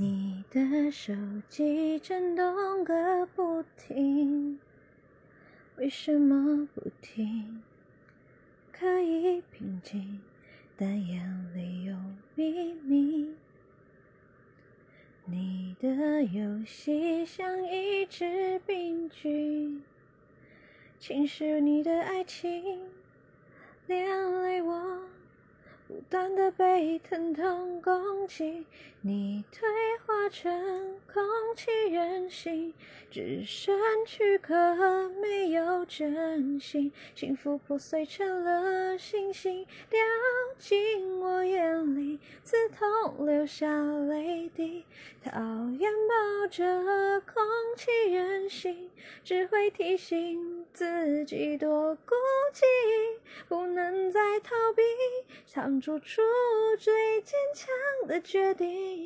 你的手机震动个不停，为什么不停？可以平静，但眼里有秘密。你的游戏像一支病菌，侵蚀你的爱情，不断的被疼痛攻击，你退化成空气任性，只剩躯壳没有真心，幸福破碎成了星星，掉进我眼里，刺痛留下泪滴，讨厌抱着空气任性，只会提醒自己多孤寂，不能再逃避。做出最坚强的决定。